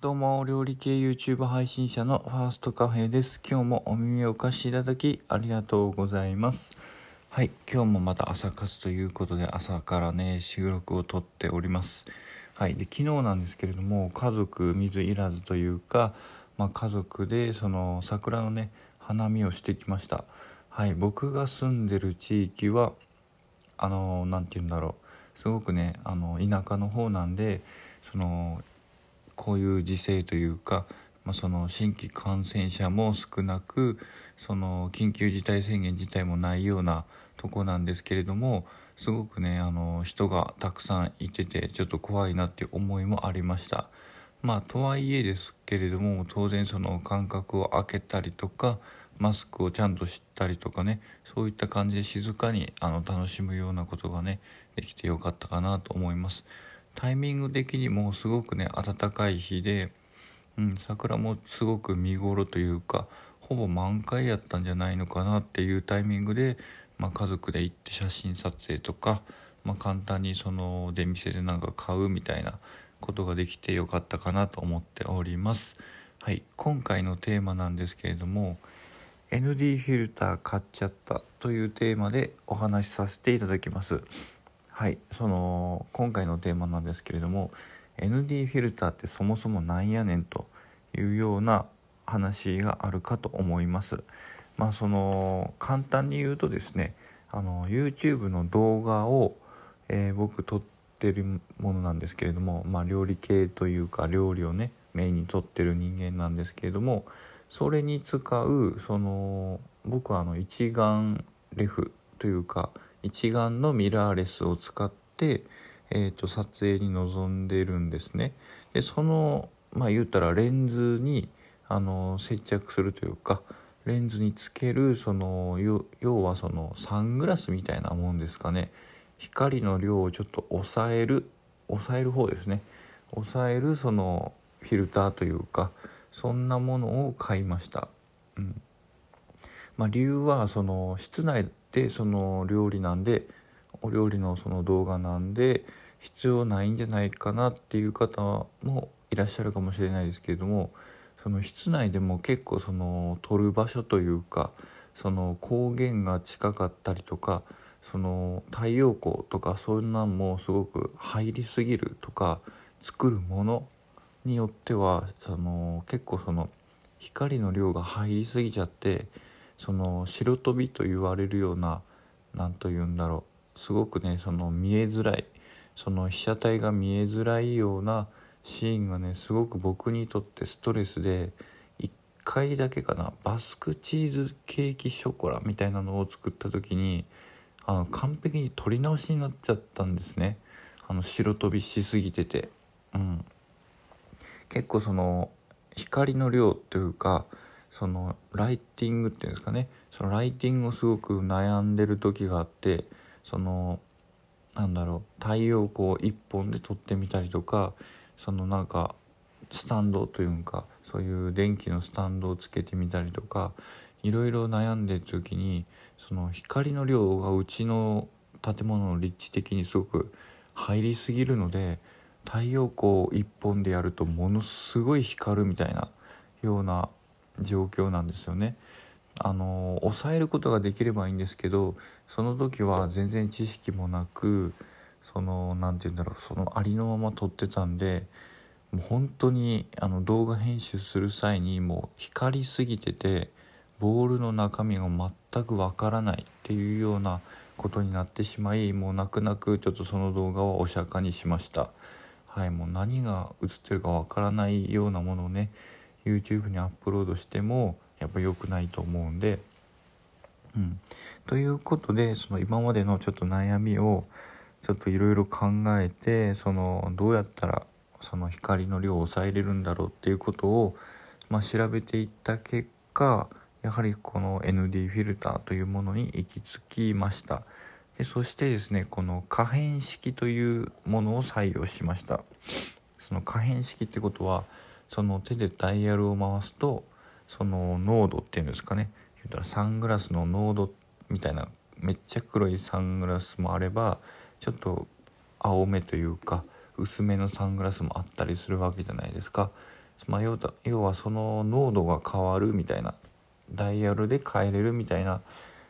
どうも、料理系 YouTube 配信者のファーストカフェです。今日もお耳をお貸しいただきありがとうございます。はい、今日もまた朝活ということで朝からね、収録をとっております。はい、で、昨日なんですけれども、家族水入らずというか、まあ、家族でその桜のね、花見をしてきました。はい、僕が住んでる地域は、あの、なんて言うんだろう。すごくね、あの、田舎の方なんで、その、こういう時勢というか、まあ、その新規感染者も少なくその緊急事態宣言自体もないようなとこなんですけれどもすごくねあの人がたくさんいててちょっと怖いなっていう思いもありました。まあとはいえですけれども当然その間隔を空けたりとかマスクをちゃんとしたりとかねそういった感じで静かにあの楽しむようなことがねできてよかったかなと思います。タイミング的にもすごくね暖かい日で、うん、桜もすごく見頃というかほぼ満開やったんじゃないのかなっていうタイミングで、まあ、家族で行って写真撮影とか、まあ、簡単にその出店でなんか買うみたいなことができてよかったかなと思っております。はい、今回のテーマなんですけれども ND フィルター買っちゃったというテーマでお話しさせていただきます。はいその今回のテーマなんですけれども ND フィルターってそもそもなんやねんというような話があるかと思います。まあその簡単に言うとですねあの YouTube の動画を、えー僕撮ってるものなんですけれども、まあ、料理系というか料理をねメインに撮ってる人間なんですけれどもそれに使うその僕はあの一眼レフというか一眼のミラーレスを使って、えー、と撮影に臨んでるんですね。でそのまあ言ったらレンズにあの接着するというかレンズにつけるその要要はそのサングラスみたいなもんですかね光の量をちょっと抑える抑える方ですね抑えるそのフィルターというかそんなものを買いました。うんまあ、理由はその室内でその料理なんでお料理のその動画なんで必要ないんじゃないかなっていう方もいらっしゃるかもしれないですけれどもその室内でも結構その撮る場所というかその光源が近かったりとかその太陽光とかそんなんもすごく入りすぎるとか作るものによってはその結構その光の量が入りすぎちゃってその白飛びと言われるような何と言うんだろう。すごくねその見えづらい。その被写体が見えづらいようなシーンがねすごく僕にとってストレスで1回だけかな。バスクチーズケーキショコラみたいなのを作った時にあの完璧に撮り直しになっちゃったんですね。あの白飛びしすぎてて。うん。結構その光の量というかそのライティングっていうんですかね。そのライティングをすごく悩んでる時があってそのなんだろう太陽光一本で撮ってみたりとかそのなんかスタンドというかそういう電気のスタンドをつけてみたりとかいろいろ悩んでる時にその光の量がうちの建物の立地的にすごく入りすぎるので太陽光一本でやるとものすごい光るみたいなような状況なんですよね。あの抑えることができればいいんですけどその時は全然知識もなくその何て言うんだろうそのありのまま撮ってたんでもう本当にあの動画編集する際にもう光りすぎててボールの中身が全くわからないっていうようなことになってしまいもう泣く泣くちょっとその動画はお釈迦にしましたはいもう何が映ってるかわからないようなものをね YouTube にアップロードしてもやっぱ良くないと思うんで。うん。ということでその今までのちょっと悩みをちょっといろいろ考えてそのどうやったらその光の量を抑えれるんだろうっていうことを、まあ、調べていった結果やはりこの ND フィルターというものに行き着きました。でそしてですねこの可変式というものを採用しました。その可変式ってことはその手でダイヤルを回すとその濃度っていうんですかね。言ったらサングラスの濃度みたいなめっちゃ黒いサングラスもあればちょっと青めというか薄めのサングラスもあったりするわけじゃないですか。まあ、要はその濃度が変わるみたいなダイヤルで変えれるみたいな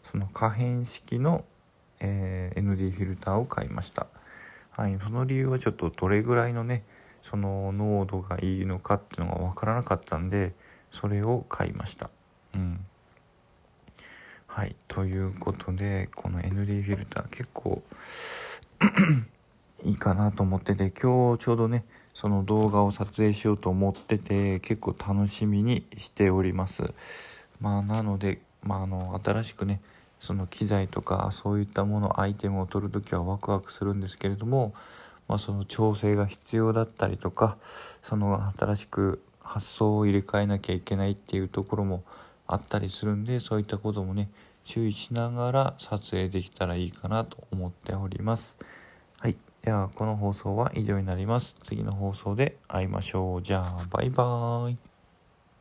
その可変式の、えー、ND フィルターを買いました、はい、その理由はちょっとどれぐらいのねその濃度がいいのかっていうのが分からなかったんでそれを買いました。うん。はい。ということでこの ND フィルター結構 いいかなと思ってて今日ちょうどねその動画を撮影しようと思ってて結構楽しみにしております。まあなので、まあ、あの新しくねその機材とかそういったものアイテムを取る時はワクワクするんですけれども、まあ、その調整が必要だったりとかその新しく発想を入れ替えなきゃいけないっていうところもあったりするんでそういったこともね注意しながら撮影できたらいいかなと思っております。はい。では、この放送は以上になります。次の放送で会いましょう。じゃあ、バイバーイ。